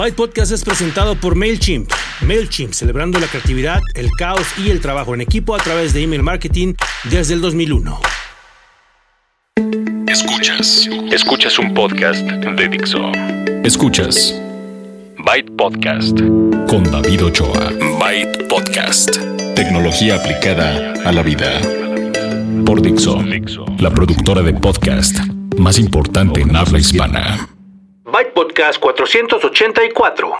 Byte Podcast es presentado por MailChimp. MailChimp, celebrando la creatividad, el caos y el trabajo en equipo a través de email marketing desde el 2001. Escuchas. Escuchas un podcast de Dixo. Escuchas. Byte Podcast. Con David Ochoa. Byte Podcast. Tecnología aplicada a la vida. Por Dixo. La productora de podcast más importante en habla hispana. Byte Podcast 484.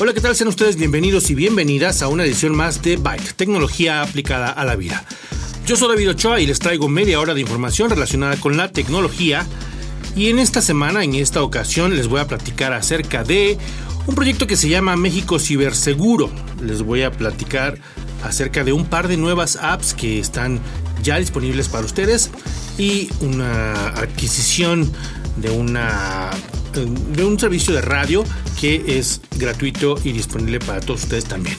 Hola, ¿qué tal? Sean ustedes bienvenidos y bienvenidas a una edición más de Byte, tecnología aplicada a la vida. Yo soy David Ochoa y les traigo media hora de información relacionada con la tecnología. Y en esta semana, en esta ocasión, les voy a platicar acerca de un proyecto que se llama México Ciberseguro. Les voy a platicar acerca de un par de nuevas apps que están ya disponibles para ustedes y una adquisición de una de un servicio de radio que es gratuito y disponible para todos ustedes también.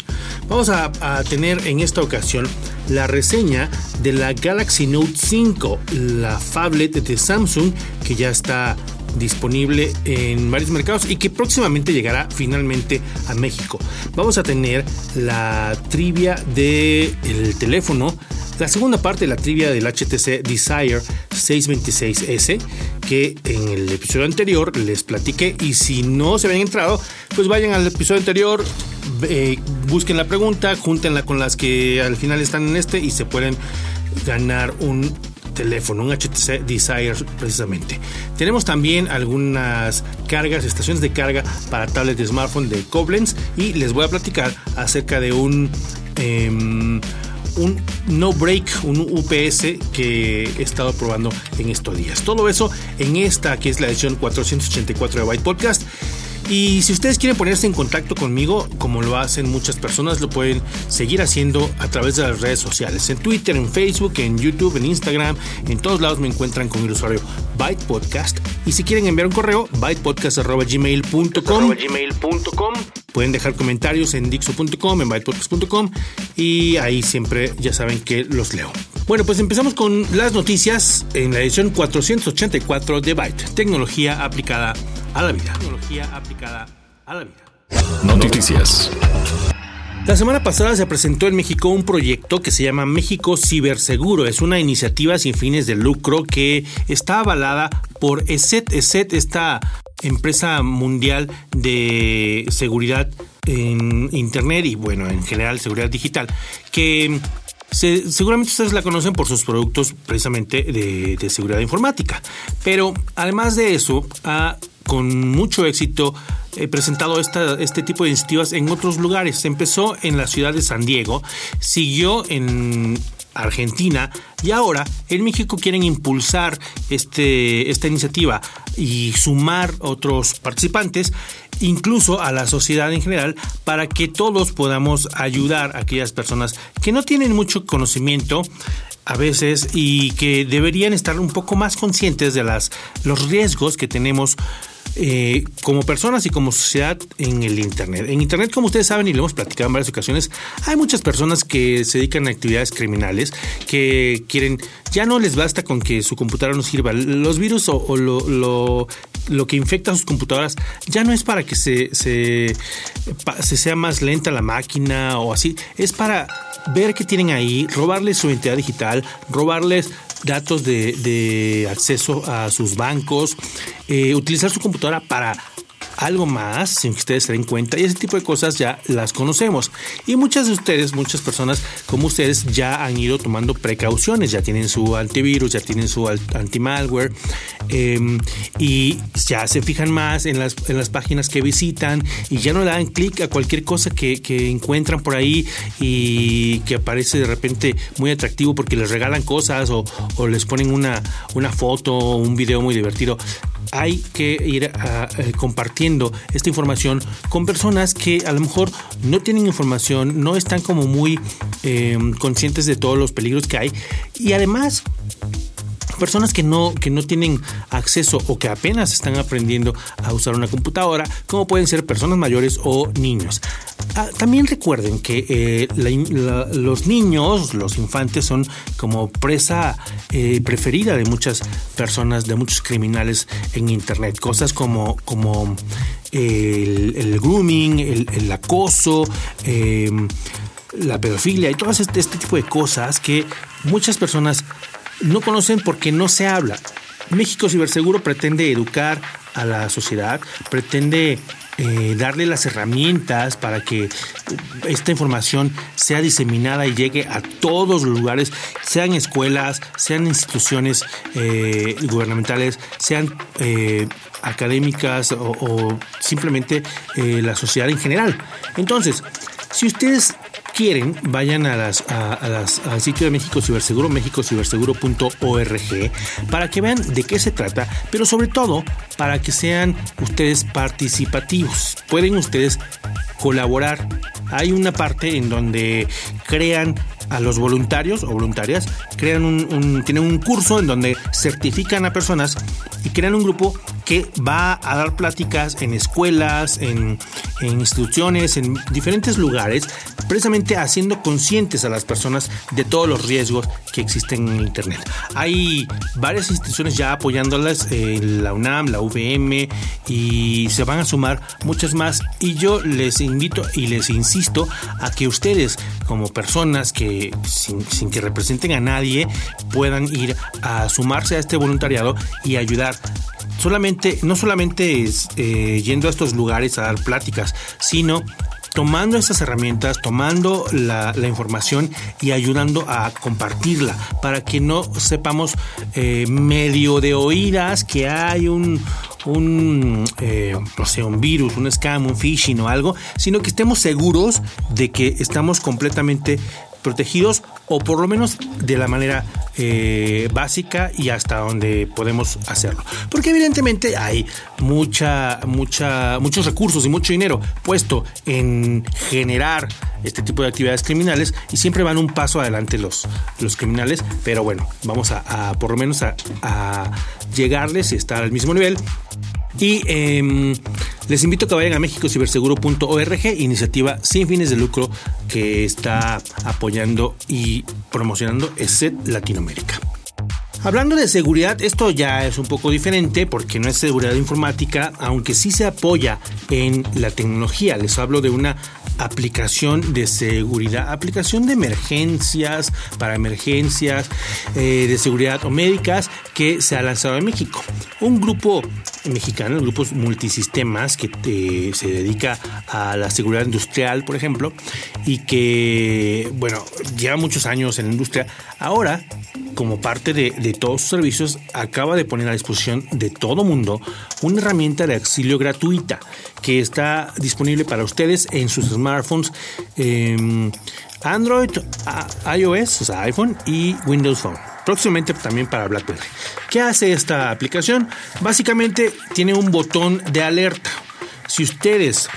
Vamos a, tener en esta ocasión la reseña de la Galaxy Note 5, la phablet de Samsung que ya está disponible en varios mercados y que próximamente llegará finalmente a México. Vamos a tener la trivia del el teléfono la segunda parte de la trivia del HTC Desire 626S, en el episodio anterior les platiqué. Y si no se habían entrado, pues vayan al episodio anterior, eh, busquen la pregunta, júntenla con las que al final están en este y se pueden ganar un teléfono, un HTC Desire precisamente. Tenemos también algunas cargas, estaciones de carga para tablets de smartphone de Koblenz y les voy a platicar acerca de un... Eh, un no break, un UPS que he estado probando en estos días. Todo eso en esta que es la edición 484 de Byte Podcast. Y si ustedes quieren ponerse en contacto conmigo, como lo hacen muchas personas, lo pueden seguir haciendo a través de las redes sociales. En Twitter, en Facebook, en YouTube, en Instagram, en todos lados me encuentran con el usuario Byte Podcast. Y si quieren enviar un correo, bytepodcast.gmail.com. Pueden dejar comentarios en dixo.com, en bytepodcast.com y ahí siempre ya saben que los leo. Bueno, pues empezamos con las noticias en la edición 484 de Byte, tecnología aplicada a la vida. Tecnología aplicada a la vida. Noticias. La semana pasada se presentó en México un proyecto que se llama México Ciberseguro. Es una iniciativa sin fines de lucro que está avalada por ESET. ESET, esta empresa mundial de seguridad en Internet y bueno, en general seguridad digital, que se, seguramente ustedes la conocen por sus productos precisamente de, seguridad informática. Pero además de eso, ha con mucho éxito he presentado esta, este tipo de iniciativas en otros lugares. Empezó en la ciudad de San Diego, siguió en Argentina. Y ahora en México quieren impulsar este, esta iniciativa y sumar otros participantes incluso a la sociedad en general, para que todos podamos ayudar a aquellas personas que no tienen mucho conocimiento a veces y que deberían estar un poco más conscientes de las, los riesgos que tenemos eh, como personas y como sociedad en el Internet. En Internet, como ustedes saben y lo hemos platicado en varias ocasiones, hay muchas personas que se dedican a actividades criminales que quieren, ya no les basta con que su computadora no sirva. Los virus o, lo, lo, que infecta sus computadoras ya no es para que se, se, se sea más lenta la máquina o así, es para ver qué tienen ahí, robarles su identidad digital, robarles datos de, de acceso a sus bancos, eh, utilizar su computadora para algo más sin que ustedes se den cuenta y ese tipo de cosas ya las conocemos. Y muchas de ustedes muchas personas como ustedes ya han ido tomando precauciones ya tienen su antivirus ya tienen su anti-malware eh, y ya se fijan más en las, en las páginas que visitan y ya no le dan clic a cualquier cosa que, encuentran por ahí y que aparece de repente muy atractivo porque les regalan cosas o, o les ponen una, una foto o un video muy divertido hay que ir a, a, compartiendo esta información con personas que a lo mejor no tienen información, no están como muy eh, conscientes de todos los peligros que hay. Y además personas que no, que no tienen acceso o que apenas están aprendiendo a usar una computadora, como pueden ser personas mayores o niños. Ah, también recuerden que eh, los niños, los infantes, son como presa eh, preferida de muchas personas, de muchos criminales en Internet. Cosas como, como el, grooming, el, acoso, em, la pedofilia y todo este, este tipo de cosas que muchas personas no conocen porque no se habla. México Ciberseguro pretende educar a la sociedad, pretende eh, darle las herramientas para que esta información sea diseminada y llegue a todos los lugares, sean escuelas, sean instituciones eh, gubernamentales, sean eh, académicas o, o simplemente la sociedad en general. Entonces, si ustedes quieren, vayan a las, a, las, al sitio de México Ciberseguro, mexicociberseguro.org, para que vean de qué se trata, pero sobre todo para que sean ustedes participativos. Pueden ustedes colaborar. Hay una parte en donde crean a los voluntarios o voluntarias, crean un, tienen un curso en donde certifican a personas y crean un grupo que va a dar pláticas en escuelas, en, instituciones, en diferentes lugares, precisamente haciendo conscientes a las personas de todos los riesgos que existen en Internet. Hay varias instituciones ya apoyándolas, eh, la UNAM, la UVM, y se van a sumar muchas más. Y yo les invito y les insisto a que ustedes, como personas que sin, que representen a nadie, puedan ir a sumarse a este voluntariado y ayudar. Solamente, no solamente es, eh, yendo a estos lugares a dar pláticas, sino tomando estas herramientas, tomando la, información y ayudando a compartirla para que no sepamos eh, medio de oídas que hay un, un, eh, no sé, un virus, un scam, un phishing o algo, sino que estemos seguros de que estamos completamente protegidos o por lo menos de la manera eh, básica y hasta donde podemos hacerlo. Porque evidentemente hay mucha, mucha, muchos recursos y mucho dinero puesto en generar este tipo de actividades criminales y siempre van un paso adelante los, los criminales, pero bueno, vamos a, por lo menos a, a llegarles y estar al mismo nivel y em, les invito a que vayan a mexicociberseguro.org, iniciativa sin fines de lucro que está apoyando y promocionando ESET Latinoamérica. Hablando de seguridad, esto ya es un poco diferente porque no es seguridad informática, aunque sí se apoya en la tecnología. Les hablo de una aplicación de seguridad, aplicación de emergencias, para emergencias eh, de seguridad o médicas que se ha lanzado en México. Un grupo mexicano, grupos multisistemas que eh, se dedica a la seguridad industrial, por ejemplo, y que, bueno, lleva muchos años en la industria. Ahora, como parte de, todos sus servicios, acaba de poner a disposición de todo mundo una herramienta de auxilio gratuita que está disponible para ustedes en sus smartphones. Em, Android, iOS, o sea, iPhone y Windows Phone próximamente también para BlackBerry. ¿Qué hace esta aplicación? Básicamente tiene un botón de alerta. Si ustedes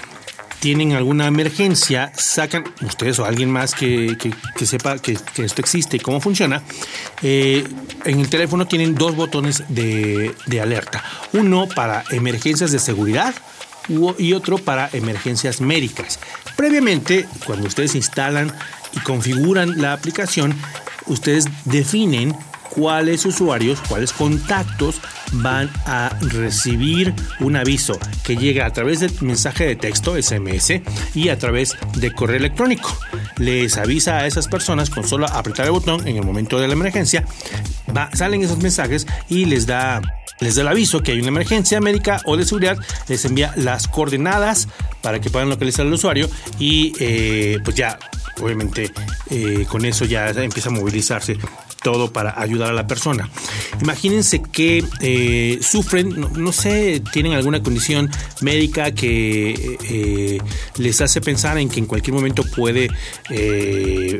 tienen alguna emergencia, sacan, ustedes o alguien más que, sepa que, esto existe y cómo funciona, eh, en el teléfono tienen dos botones de, de alerta. Uno para emergencias de seguridad y otro para emergencias médicas. Previamente, cuando ustedes instalan y configuran la aplicación, ustedes definen cuáles usuarios, cuáles contactos van a recibir un aviso que llega a través de mensaje de texto, SMS, y a través de correo electrónico. Les avisa a esas personas con solo apretar el botón en el momento de la emergencia, salen esos mensajes y les da les da el aviso que hay una emergencia médica o de seguridad, les envía las coordenadas para que puedan localizar al usuario y eh, pues ya obviamente eh, con eso ya empieza a movilizarse todo para ayudar a la persona. Imagínense que eh, sufren, no, sé, tienen alguna condición médica que les hace pensar en que en cualquier momento puede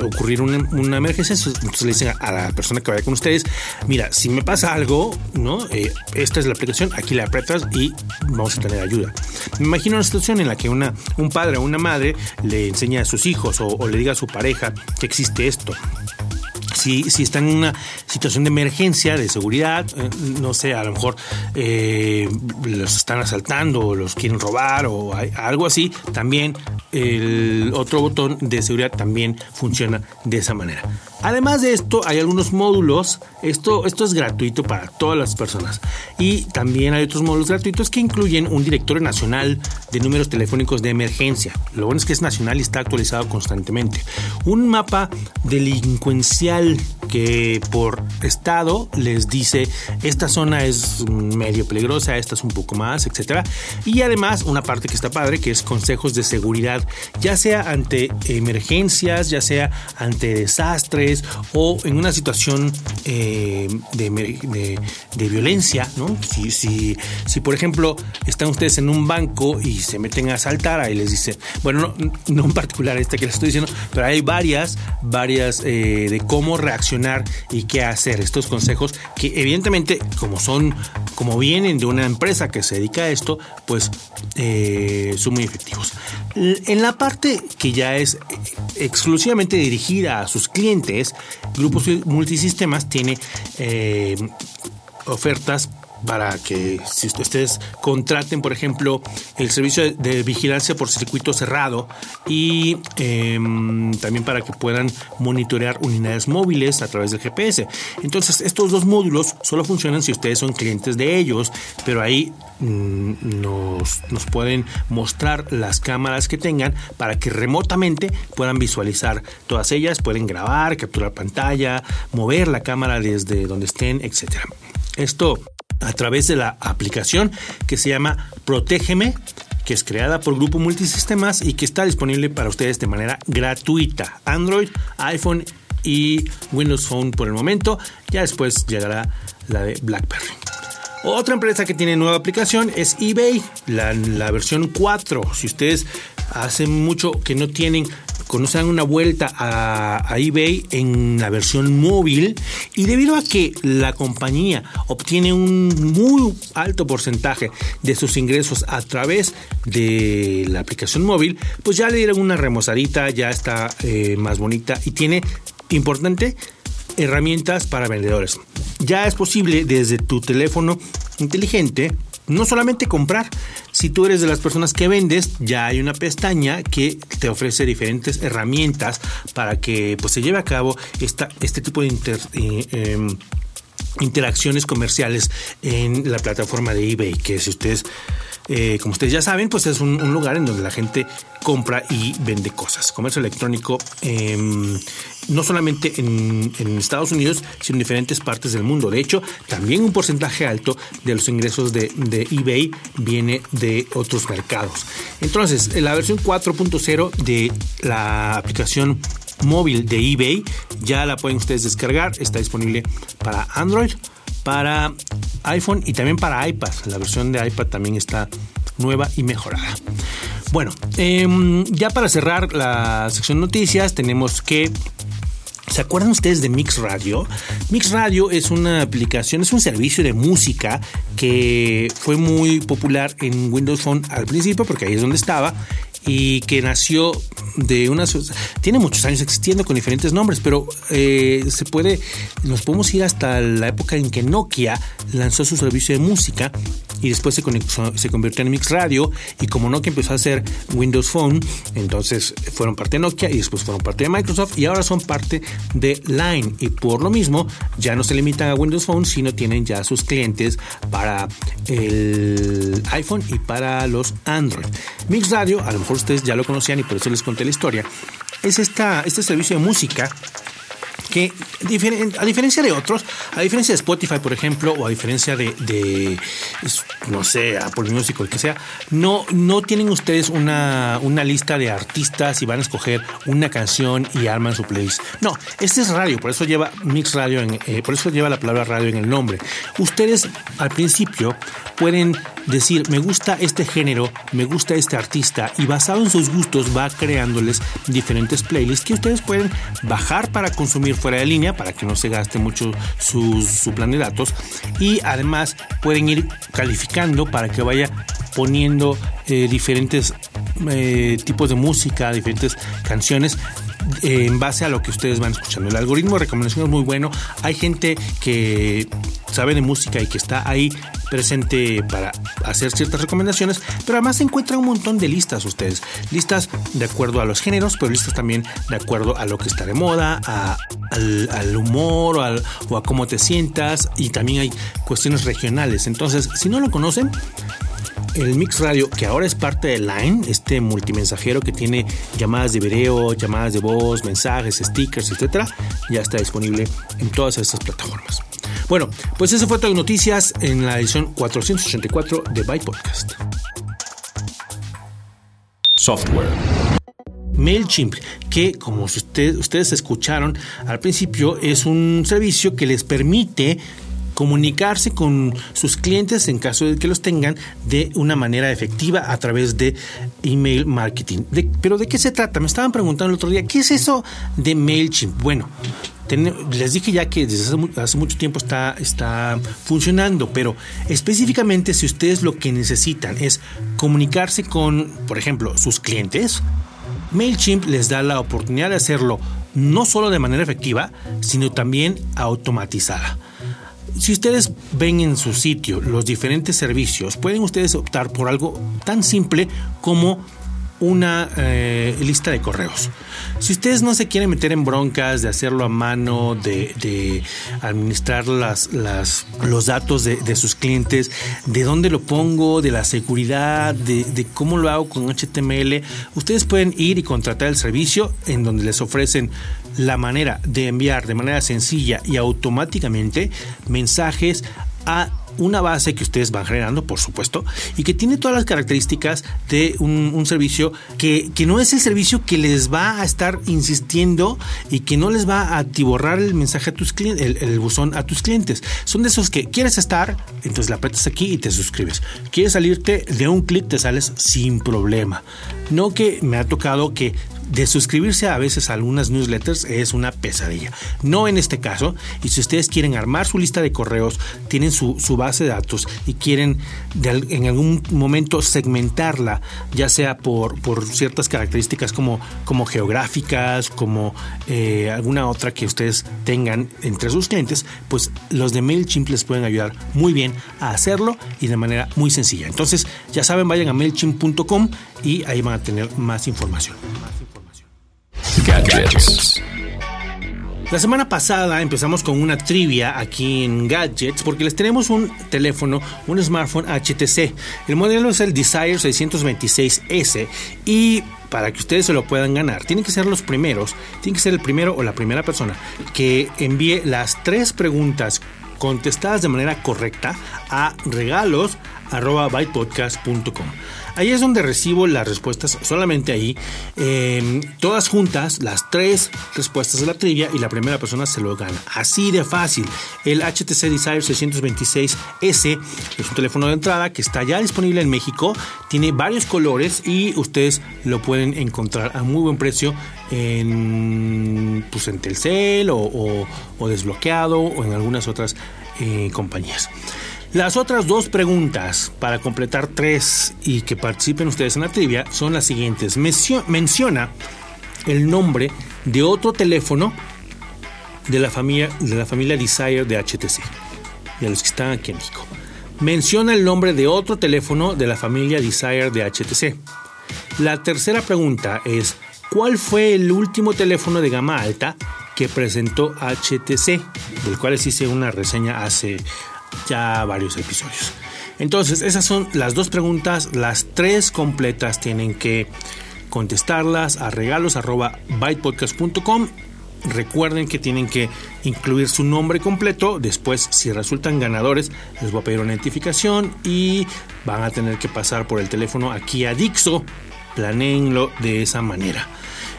ocurrir una, emergencia. Entonces le dicen a, la persona que vaya con ustedes, mira, si me pasa algo, ¿no? Esta es la aplicación, aquí la apretas y vamos a tener ayuda. Me imagino una situación en la que una, un padre o una madre le enseña a sus hijos o le diga a su pareja que existe esto si, si están en una situación de emergencia, de seguridad, eh, no sé, a lo mejor eh, los están asaltando o los quieren robar o algo así, también el otro botón de seguridad también funciona de esa manera. Además de esto, hay algunos módulos. Esto, esto es gratuito para todas las personas. Y también hay otros módulos gratuitos que incluyen un directorio nacional de números telefónicos de emergencia. Lo bueno es que es nacional y está actualizado constantemente. Un mapa delincuencial que por estado les dice esta zona es medio peligrosa, esta es un poco más, etcétera. Y además una parte que está padre que es consejos de seguridad, ya sea ante emergencias, ya sea ante desastres o en una situación eh, de, violencia. Si, por ejemplo están ustedes en un banco y se meten a asaltar, ahí les dice, bueno, no, en particular este que les estoy diciendo, pero hay varias, varias eh, de cómo reaccionar y qué hacer. Estos consejos que evidentemente, como son, como vienen de una empresa que se dedica a esto, pues eh, son muy efectivos. En la parte que ya es exclusivamente dirigida a sus clientes, Grupos Multisistemas tiene eh, ofertas para que si ustedes contraten, por ejemplo, el servicio de vigilancia por circuito cerrado y em, también para que puedan monitorear unidades móviles a través del GPS. Entonces, estos dos módulos solo funcionan si ustedes son clientes de ellos, pero ahí mm, nos, nos pueden mostrar las cámaras que tengan para que remotamente puedan visualizar todas ellas, pueden grabar, capturar pantalla, mover la cámara desde donde estén, etcétera. Esto a través de la aplicación que se llama Protégeme, que es creada por Grupo Multisistemas y que está disponible para ustedes de manera gratuita. Android, iPhone y Windows Phone por el momento. Ya después llegará la de BlackBerry. Otra empresa que tiene nueva aplicación es eBay, la, versión 4. Si ustedes hace mucho que no tienen conocen una vuelta a, eBay en la versión móvil y debido a que la compañía obtiene un muy alto porcentaje de sus ingresos a través de la aplicación móvil, pues ya le dieron una remozadita, ya está eh, más bonita y tiene, importante, herramientas para vendedores. Ya es posible desde tu teléfono inteligente no solamente comprar, si tú eres de las personas que vendes, ya hay una pestaña que te ofrece diferentes herramientas para que pues, se lleve a cabo esta, este tipo de eh, em, interacciones comerciales en la plataforma de eBay, que si ustedes eh, como ustedes ya saben, pues es un, lugar en donde la gente compra y vende cosas. Comercio electrónico em, no solamente en, Estados Unidos, sino en diferentes partes del mundo. De hecho, también un porcentaje alto de los ingresos de, eBay viene de otros mercados. Entonces, la versión 4.0 de la aplicación móvil de eBay ya la pueden ustedes descargar. Está disponible para Android para iPhone y también para iPad. La versión de iPad también está nueva y mejorada. Bueno, em, ya para cerrar la sección noticias tenemos que ¿Se acuerdan ustedes de Mix Radio? Mix Radio es una aplicación, es un servicio de música que fue muy popular en Windows Phone al principio porque ahí es donde estaba y que nació de una... Tiene muchos años existiendo con diferentes nombres, pero eh, se puede... Nos podemos ir hasta la época en que Nokia lanzó su servicio de música y después se, se convirtió en Mix Radio y como Nokia empezó a hacer Windows Phone, entonces fueron parte de Nokia y después fueron parte de Microsoft y ahora son parte de Line y por lo mismo ya no se limitan a Windows Phone, sino tienen ya sus clientes para el iPhone y para los Android. Mix Radio, a lo mejor ustedes ya lo conocían y por eso les conté la historia, es esta, este servicio de música que a diferencia de otros, a diferencia de Spotify, por ejemplo, o a diferencia de, no sé, Apple Music o el que sea, no, no tienen ustedes una, una lista de artistas y van a escoger una canción y arman su playlist. No, este es radio, por eso lleva Mix Radio, eh, por eso lleva la palabra radio en el nombre. Ustedes al principio pueden decir, me gusta este género, me gusta este artista, y basado en sus gustos va creándoles diferentes playlists que ustedes pueden bajar para consumir fuera de línea, para que no se gaste mucho su, plan de datos, y además pueden ir calificando para que vaya poniendo eh, diferentes eh, tipos de música, diferentes canciones eh, en base a lo que ustedes van escuchando. El algoritmo de recomendación es muy bueno. Hay gente que sabe de música y que está ahí presente para hacer ciertas recomendaciones, pero además se encuentran un montón de listas ustedes. Listas de acuerdo a los géneros, pero listas también de acuerdo a lo que está de moda, al, humor o, o a cómo te sientas y también hay cuestiones regionales. Entonces, si no lo conocen, el Mix Radio, que ahora es parte de Line, este multimensajero que tiene llamadas de video, llamadas de voz, mensajes, stickers, etcétera, ya está disponible en todas estas plataformas. Bueno, pues eso fue todo noticias en la edición 484 de Byte Podcast. Software. MailChimp, que como ustedes escucharon al principio, es un servicio que les permite comunicarse con sus clientes en caso de que los tengan de una manera efectiva a través de email marketing. pero ¿de qué se trata? Me estaban preguntando el otro día, ¿qué es eso de MailChimp? Bueno, les dije ya que desde hace, mucho tiempo está, está funcionando, pero específicamente si ustedes lo que necesitan es comunicarse con, por ejemplo, sus clientes, MailChimp les da la oportunidad de hacerlo no solo de manera efectiva, sino también automatizada. Si ustedes ven en su sitio los diferentes servicios, pueden ustedes optar por algo tan simple como una eh, lista de correos. Si ustedes no se quieren meter en broncas de hacerlo a mano, de, administrar los datos de, sus clientes, de dónde lo pongo, de la seguridad, de, de, cómo lo hago con HTML, ustedes pueden ir y contratar el servicio en donde les ofrecen la manera de enviar de manera sencilla y automáticamente mensajes a una base que ustedes van generando, por supuesto, y que tiene todas las características de un, servicio que, no es el servicio que les va a estar insistiendo y que no les va a atiborrar el mensaje a tus clientes, el, buzón a tus clientes. Son de esos que quieres estar, entonces la apretas aquí y te suscribes. Quieres salirte de un clic, te sales sin problema. No que me ha tocado que de suscribirse a veces a algunas newsletters es una pesadilla. No en este caso. Y si ustedes quieren armar su lista de correos, tienen su, base de datos y quieren en algún momento segmentarla, ya sea por, por ciertas características como, como geográficas, como eh, alguna otra que ustedes tengan entre sus clientes, pues los de MailChimp les pueden ayudar muy bien a hacerlo y de manera muy sencilla. Entonces, ya saben, vayan a MailChimp.com y ahí van a tener más información. Gadgets. La semana pasada empezamos con una trivia aquí en Gadgets porque les tenemos un teléfono, un smartphone HTC. El modelo es el Desire 626S y para que ustedes se lo puedan ganar, tienen que ser los primeros, tiene que ser el primero o la primera persona que envíe las tres preguntas contestadas de manera correcta a regalos@bytepodcast.com. Ahí es donde recibo las respuestas, solamente ahí, em, todas juntas, las tres respuestas de la trivia y la primera persona se lo gana. Así de fácil. El HTC Desire 626S es un teléfono de entrada que está ya disponible en México, tiene varios colores y ustedes lo pueden encontrar a muy buen precio en, pues en Telcel o, desbloqueado o en algunas otras eh, compañías. Las otras dos preguntas para completar tres y que participen ustedes en la trivia son las siguientes. Menciona el nombre de otro teléfono de la familia, de la familia Desire de HTC, de los que están aquí en México. Menciona el nombre de otro teléfono de la familia Desire de HTC. La tercera pregunta es, ¿cuál fue el último teléfono de gama alta que presentó HTC? Del cual les hice una reseña hace ya varios episodios. Entonces, esas son las dos preguntas, las tres completas tienen que contestarlas a regalos@bytepodcast.com. Recuerden que tienen que incluir su nombre completo. Después, si resultan ganadores, les voy a pedir una identificación y van a tener que pasar por el teléfono aquí a Dixo. Planeenlo de esa manera.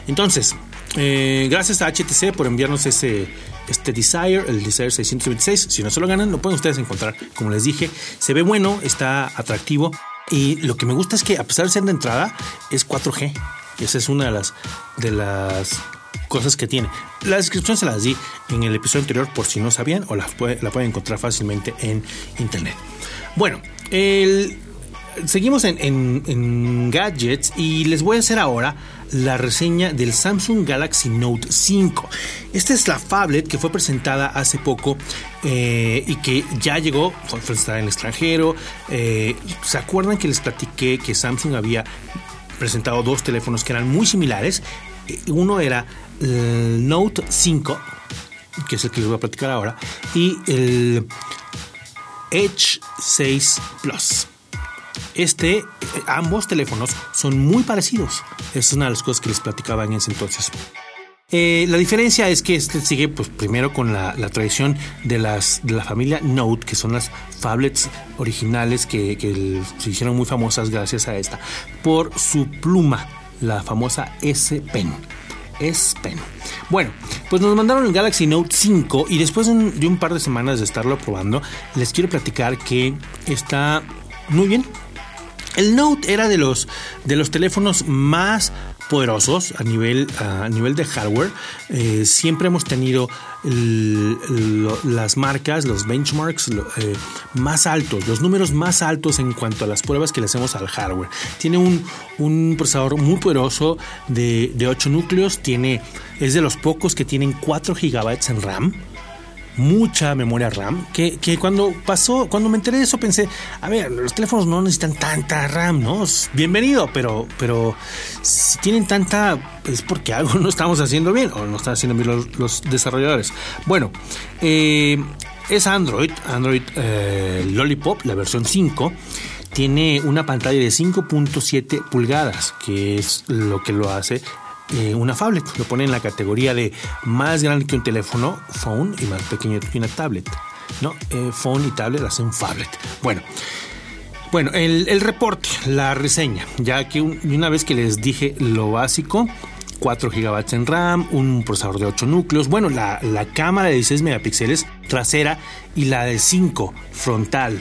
Entonces, eh, gracias a HTC por enviarnos ese este Desire, el Desire 626. Si no se lo ganan, lo pueden ustedes encontrar. Como les dije, se ve bueno, está atractivo. Y lo que me gusta es que a pesar de ser de entrada, es 4G. Esa es una de las, de las cosas que tiene. La descripción se las di en el episodio anterior por si no sabían o la, pueden encontrar fácilmente en internet. Bueno, seguimos en, en, gadgets y les voy a hacer ahora la reseña del Samsung Galaxy Note 5. Esta es la phablet que fue presentada hace poco eh, y que ya llegó, presentada en el extranjero. Eh, ¿Se acuerdan que les platiqué que Samsung había presentado dos teléfonos que eran muy similares? Eh, uno era el Note 5, que es el que les voy a platicar ahora, y el Edge 6 Plus. Este, ambos teléfonos son muy parecidos. Es una de las cosas que les platicaba en ese entonces. Eh, la diferencia es que este sigue, pues, primero con la, tradición de, las, de la familia Note, que son las phablets originales que, se hicieron muy famosas gracias a esta, por su pluma, la famosa S Pen. S Pen. Bueno, pues nos mandaron el Galaxy Note 5 y después de un par de semanas de estarlo probando, les quiero platicar que está muy bien, el Note era de los, de los teléfonos más poderosos a nivel, a nivel de hardware. Eh, siempre hemos tenido las marcas, los benchmarks eh, más altos, los números más altos en cuanto a las pruebas que le hacemos al hardware. Tiene un, procesador muy poderoso de, de 8 núcleos, tiene, es de los pocos que tienen 4 GB en RAM mucha memoria RAM, que, cuando pasó, cuando me enteré de eso pensé, a ver, los teléfonos no necesitan tanta RAM, ¿no? Bienvenido, pero, pero si tienen tanta, es porque algo no estamos haciendo bien, o no están haciendo bien los, desarrolladores. Bueno, eh, es Android, Android eh, Lollipop, la versión 5 tiene una pantalla de 5.7 pulgadas, que es lo que lo hace eh, una phablet. Lo pone en la categoría de más grande que un teléfono, phone, y más pequeño que una tablet. ¿no? Eh, phone y tablet hacen phablet. Bueno. Bueno, el, reporte, la reseña, ya que una vez que les dije lo básico, 4 GB en RAM, un procesador de 8 núcleos, bueno, la, la cámara de 16 megapíxeles trasera y la de 5 frontal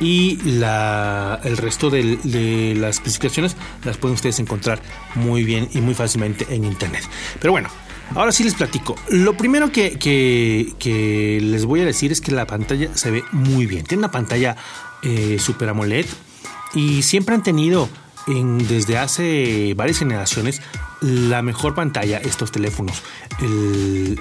y la, el resto de, las especificaciones las pueden ustedes encontrar muy bien y muy fácilmente en internet. Pero bueno, ahora sí les platico. Lo primero que, les voy a decir es que la pantalla se ve muy bien. Tiene una pantalla eh, Super AMOLED y siempre han tenido desde hace varias generaciones la mejor pantalla estos teléfonos.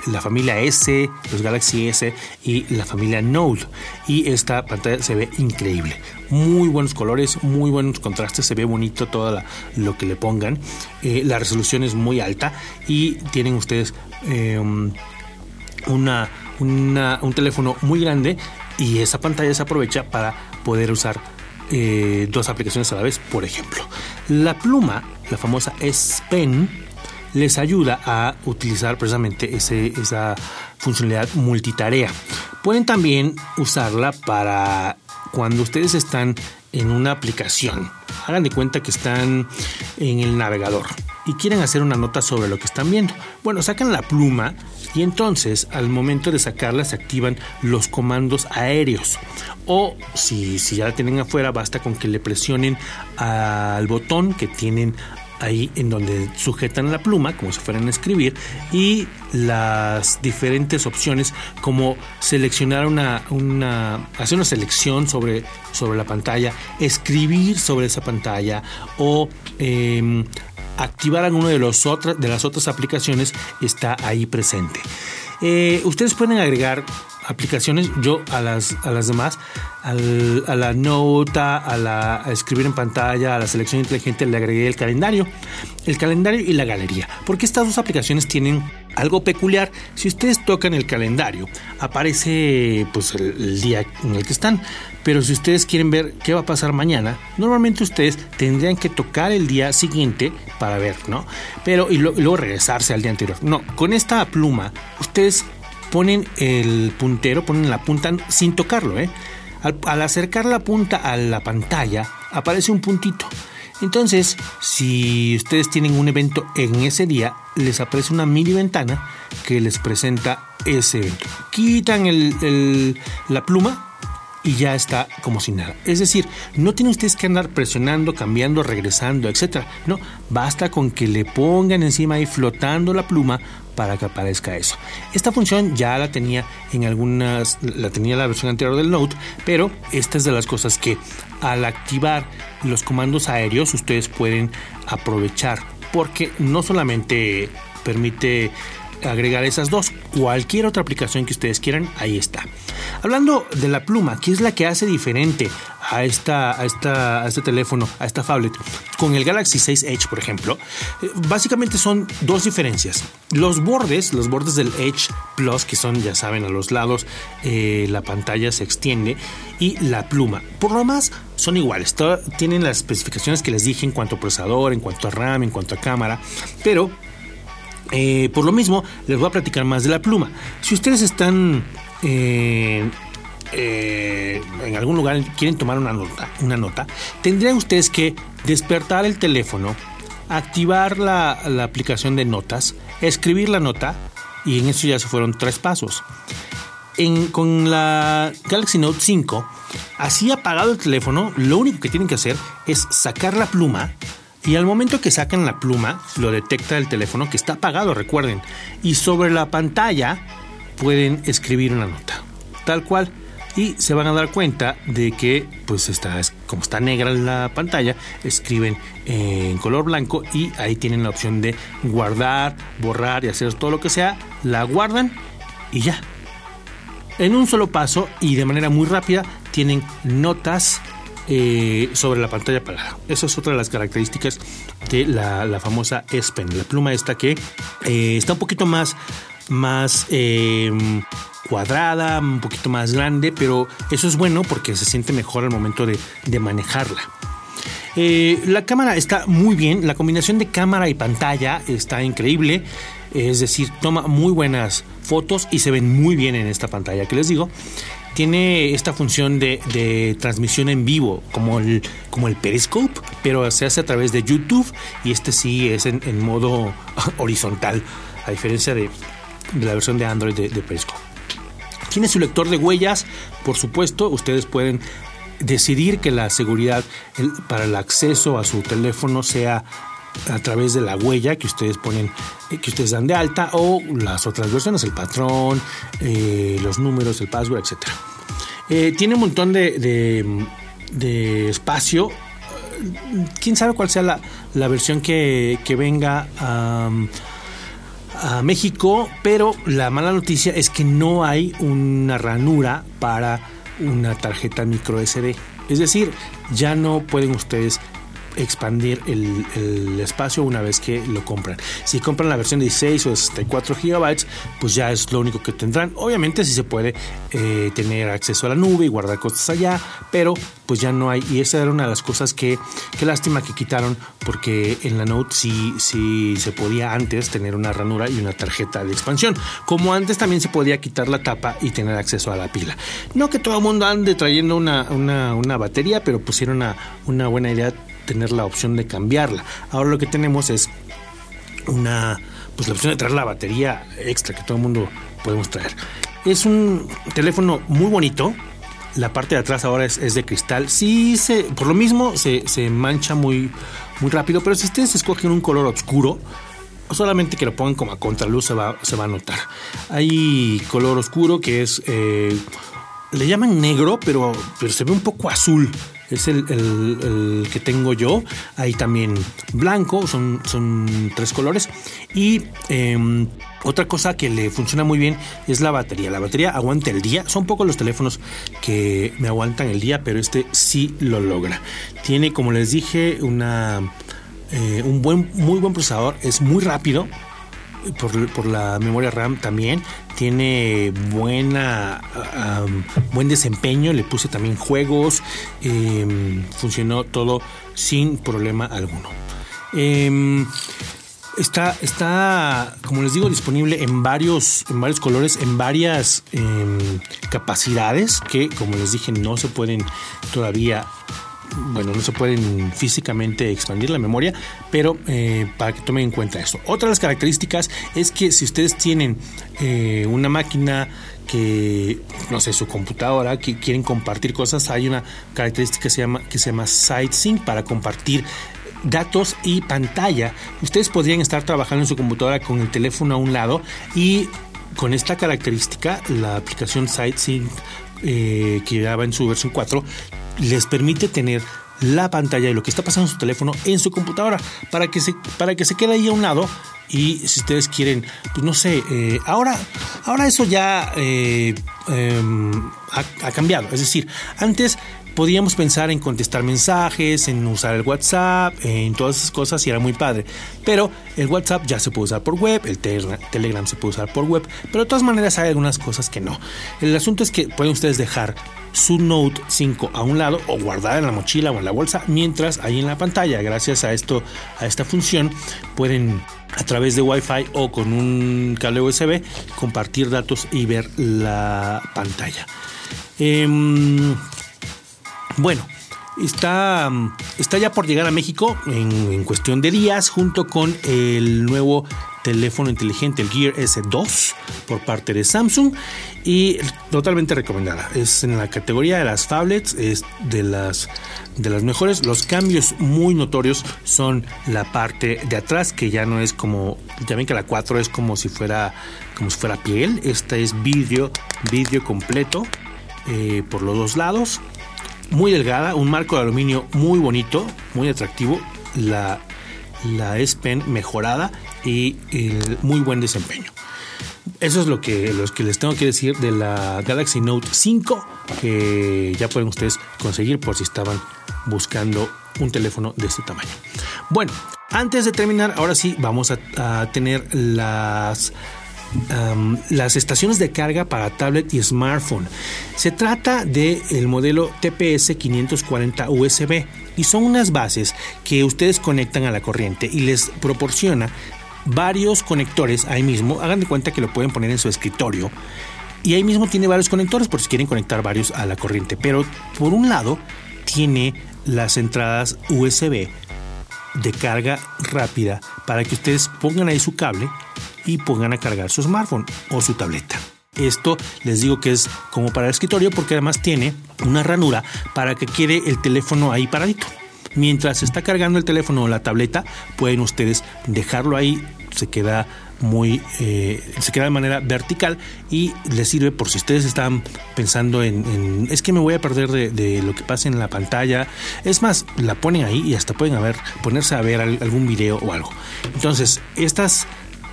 la familia S, los Galaxy S y la familia Note. Y esta pantalla se ve increíble. Muy buenos colores, muy buenos contrastes, se ve bonito todo lo que le pongan. Eh, la resolución es muy alta y tienen ustedes em, una, un teléfono muy grande y esa pantalla se aprovecha para poder usar eh, dos aplicaciones a la vez, por ejemplo. La pluma, la famosa S Pen, les ayuda a utilizar precisamente esa funcionalidad multitarea. Pueden también usarla para cuando ustedes están en una aplicación. Hagan de cuenta que están en el navegador y quieren hacer una nota sobre lo que están viendo. Bueno, sacan la pluma y entonces al momento de sacarla se activan los comandos aéreos. O si, si ya la tienen afuera, basta con que le presionen al botón que tienen ahí en donde sujetan la pluma, como si fueran a escribir, y las diferentes opciones como seleccionar una, una hacer una selección sobre, sobre la pantalla, escribir sobre esa pantalla o em, activar alguna de, los de las otras aplicaciones está ahí presente. Eh, ustedes pueden agregar aplicaciones, yo a las, a las demás, a la nota, a, la, escribir en pantalla, a la selección inteligente le agregué el calendario, el calendario y la galería, porque estas dos aplicaciones tienen algo peculiar. Si ustedes tocan el calendario, aparece pues el, día en el que están, pero si ustedes quieren ver qué va a pasar mañana, normalmente ustedes tendrían que tocar el día siguiente para ver, ¿no? Pero y luego regresarse al día anterior. No, con esta pluma ustedes ponen el puntero, ponen la punta sin tocarlo, ¿eh? Al, acercar la punta a la pantalla, aparece un puntito. Entonces, si ustedes tienen un evento en ese día, les aparece una mini ventana que les presenta ese evento. Quitan la pluma y ya está como si nada. Es decir, no tienen ustedes que andar presionando, cambiando, regresando, etc. No, basta con que le pongan encima y flotando la pluma para que aparezca eso. Esta función ya la tenía en algunas, la tenía la versión anterior del Note, pero esta es de las cosas que al activar los comandos aéreos ustedes pueden aprovechar porque no solamente permite agregar esas dos. Cualquier otra aplicación que ustedes quieran, ahí está. Hablando de la pluma, ¿qué es la que hace diferente a, esta, a, esta, a este teléfono, a esta phablet? Con el Galaxy 6 Edge, por ejemplo, eh, básicamente son dos diferencias. Los bordes, los bordes del Edge Plus, que son, ya saben, a los lados, eh, la pantalla se extiende, y la pluma. Por lo más, son iguales. tienen las especificaciones que les dije en cuanto a procesador, en cuanto a RAM, en cuanto a cámara, pero eh, por lo mismo, les voy a platicar más de la pluma. Si ustedes están eh, eh, en algún lugar, quieren tomar una nota, una nota, tendrían ustedes que despertar el teléfono, activar la, aplicación de notas, escribir la nota, y en eso ya se fueron tres pasos. con la Galaxy Note 5, así apagado el teléfono, lo único que tienen que hacer es sacar la pluma, y al momento que sacan la pluma, lo detecta el teléfono que está apagado, recuerden. Y sobre la pantalla pueden escribir una nota. Tal cual. Y se van a dar cuenta de que, pues está, como está negra la pantalla, escriben en color blanco y ahí tienen la opción de guardar, borrar y hacer todo lo que sea. La guardan y ya. En un solo paso y de manera muy rápida tienen notas eh, sobre la pantalla apagada. Esa es otra de las características de la, famosa S la pluma esta que eh, está un poquito más, más em, cuadrada, un poquito más grande, pero eso es bueno porque se siente mejor al momento de, manejarla. Eh, la cámara está muy bien, la combinación de cámara y pantalla está increíble, es decir, toma muy buenas fotos y se ven muy bien en esta pantalla que les digo tiene esta función de, transmisión en vivo, como el, como el Periscope, pero se hace a través de YouTube y este sí es en, modo horizontal, a diferencia de, la versión de Android de, Periscope. Tiene su lector de huellas, por supuesto, ustedes pueden decidir que la seguridad para el acceso a su teléfono sea a través de la huella que ustedes ponen, eh, que ustedes dan de alta o las otras versiones, el patrón, eh, los números, el password, etc. Eh, tiene un montón de, de, espacio. Quién sabe cuál sea la, versión que, venga a, a México, pero la mala noticia es que no hay una ranura para una tarjeta micro SD. Es decir, ya no pueden ustedes expandir el, espacio una vez que lo compran. Si compran la versión de 16 o 64 gigabytes, pues ya es lo único que tendrán. Obviamente si se puede eh, tener acceso a la nube y guardar cosas allá, pero pues ya no hay. Y esa era una de las cosas que, qué lástima que quitaron, porque en la Note sí, sí se podía antes tener una ranura y una tarjeta de expansión. Como antes también se podía quitar la tapa y tener acceso a la pila. No que todo el mundo ande trayendo una, una, batería, pero pusieron una, una buena idea tener la opción de cambiarla. Ahora lo que tenemos es una, pues la opción de traer la batería extra que todo el mundo podemos traer. Es un teléfono muy bonito. La parte de atrás ahora es, de cristal. Sí, se, por lo mismo se, mancha muy, muy rápido, pero si ustedes escogen un color oscuro, solamente que lo pongan como a contraluz se va, se va a notar. Hay color oscuro que es, eh, le llaman negro, pero, pero se ve un poco azul es el, que tengo yo. Hay también blanco, son, son tres colores. Y em, otra cosa que le funciona muy bien es la batería. La batería aguanta el día. Son pocos los teléfonos que me aguantan el día, pero este sí lo logra. Tiene, como les dije, una, eh, un buen, muy buen procesador. Es muy rápido por, la memoria RAM también. Tiene buena buen desempeño. Le puse también juegos. Em, funcionó todo sin problema alguno. Em, está, está, como les digo, disponible en varios, en varios colores, en varias em, capacidades que, como les dije, no se pueden todavía bueno, no se pueden físicamente expandir la memoria, pero eh, para que tomen en cuenta esto. Otra de las características es que si ustedes tienen eh, una máquina que, no sé, su computadora, que quieren compartir cosas, hay una característica que se llama, que se llama SideSync para compartir datos y pantalla. Ustedes podrían estar trabajando en su computadora con el teléfono a un lado y con esta característica, la aplicación SideSync eh, que ya va en su versión 4, les permite tener la pantalla y lo que está pasando en su teléfono en su computadora para que se, para que se quede ahí a un lado y si ustedes quieren, pues no sé, eh, ahora, ahora eso ya eh, em, ha, cambiado. Es decir, antes podíamos pensar en contestar mensajes, en usar el WhatsApp, en todas esas cosas y era muy padre. Pero el WhatsApp ya se puede usar por web, el Telegram se puede usar por web, pero de todas maneras hay algunas cosas que no. El asunto es que pueden ustedes dejar su Note 5 a un lado o guardar en la mochila o en la bolsa mientras ahí en la pantalla. Gracias a esto, a esta función, pueden a través de Wi-Fi o con un cable USB compartir datos y ver la pantalla. Em, bueno, está, está ya por llegar a México en, cuestión de días junto con el nuevo teléfono inteligente, el Gear S2 por parte de Samsung y totalmente recomendada. Es en la categoría de las tablets, es de las de las mejores. Los cambios muy notorios son la parte de atrás que ya no es como ya ven que la 4 es como si fuera como si fuera piel. Esta es vidrio, vidrio completo eh, por los dos lados. Muy delgada, un marco de aluminio muy bonito, muy atractivo. La, la S Pen mejorada y el muy buen desempeño. Eso es lo que, los que les tengo que decir de la Galaxy Note 5, que ya pueden ustedes conseguir por si estaban buscando un teléfono de este tamaño. Bueno, antes de terminar, ahora sí vamos a, tener las las estaciones de carga para tablet y smartphone. Se trata del el modelo TPS 540 USB y son unas bases que ustedes conectan a la corriente y les proporciona varios conectores ahí mismo. Hagan de cuenta que lo pueden poner en su escritorio. Y ahí mismo tiene varios conectores por si quieren conectar varios a la corriente. Pero por un lado tiene las entradas USB de carga rápida para que ustedes pongan ahí su cable y pongan a cargar su smartphone o su tableta. Esto les digo que es como para el escritorio porque además tiene una ranura para que quede el teléfono ahí paradito. Mientras está cargando el teléfono o la tableta, pueden ustedes dejarlo ahí, se queda muy eh, se queda de manera vertical y les sirve por si ustedes están pensando en, es que me voy a perder de, lo que pasa en la pantalla es más la ponen ahí y hasta pueden ponerse a ver algún video o algo entonces estas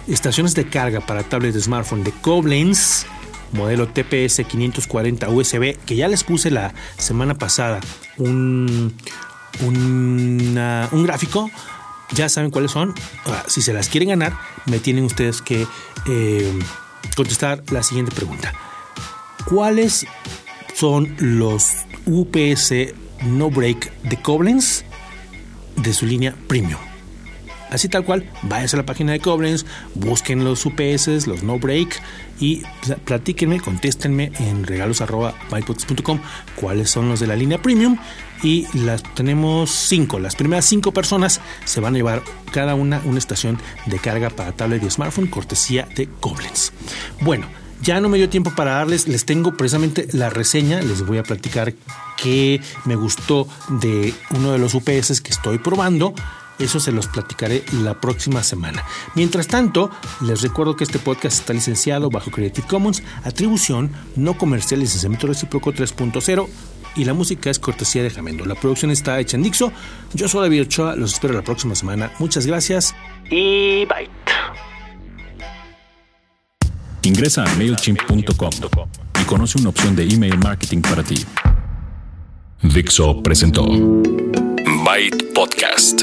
estaciones de carga para tablets de smartphone de Koblenz modelo TPS 540 USB que ya les puse la semana pasada un un gráfico, ya saben cuáles son. si se las quieren ganar, me tienen ustedes que eh, contestar la siguiente pregunta. ¿Cuáles son los UPS No Break de Koblenz de su línea Premium? Así tal cual, váyanse a la página de Koblenz, busquen los UPS, los no break y platíquenme, contéstenme en regalos.bypods.com cuáles son los de la línea premium y las tenemos cinco. Las primeras cinco personas se van a llevar cada una una estación de carga para tablet y smartphone cortesía de Koblenz. Bueno, ya no me dio tiempo para darles, les tengo precisamente la reseña, les voy a platicar qué me gustó de uno de los UPS que estoy probando eso se los platicaré la próxima semana. Mientras tanto, les recuerdo que este podcast está licenciado bajo Creative Commons, atribución no comercial licenciamiento recíproco 3.0 y la música es cortesía de Jamendo. La producción está hecha en Dixo. Yo soy David Ochoa, los espero la próxima semana. Muchas gracias y bye. Ingresa a MailChimp.com y conoce una opción de email marketing para ti. Dixo presentó Byte Podcast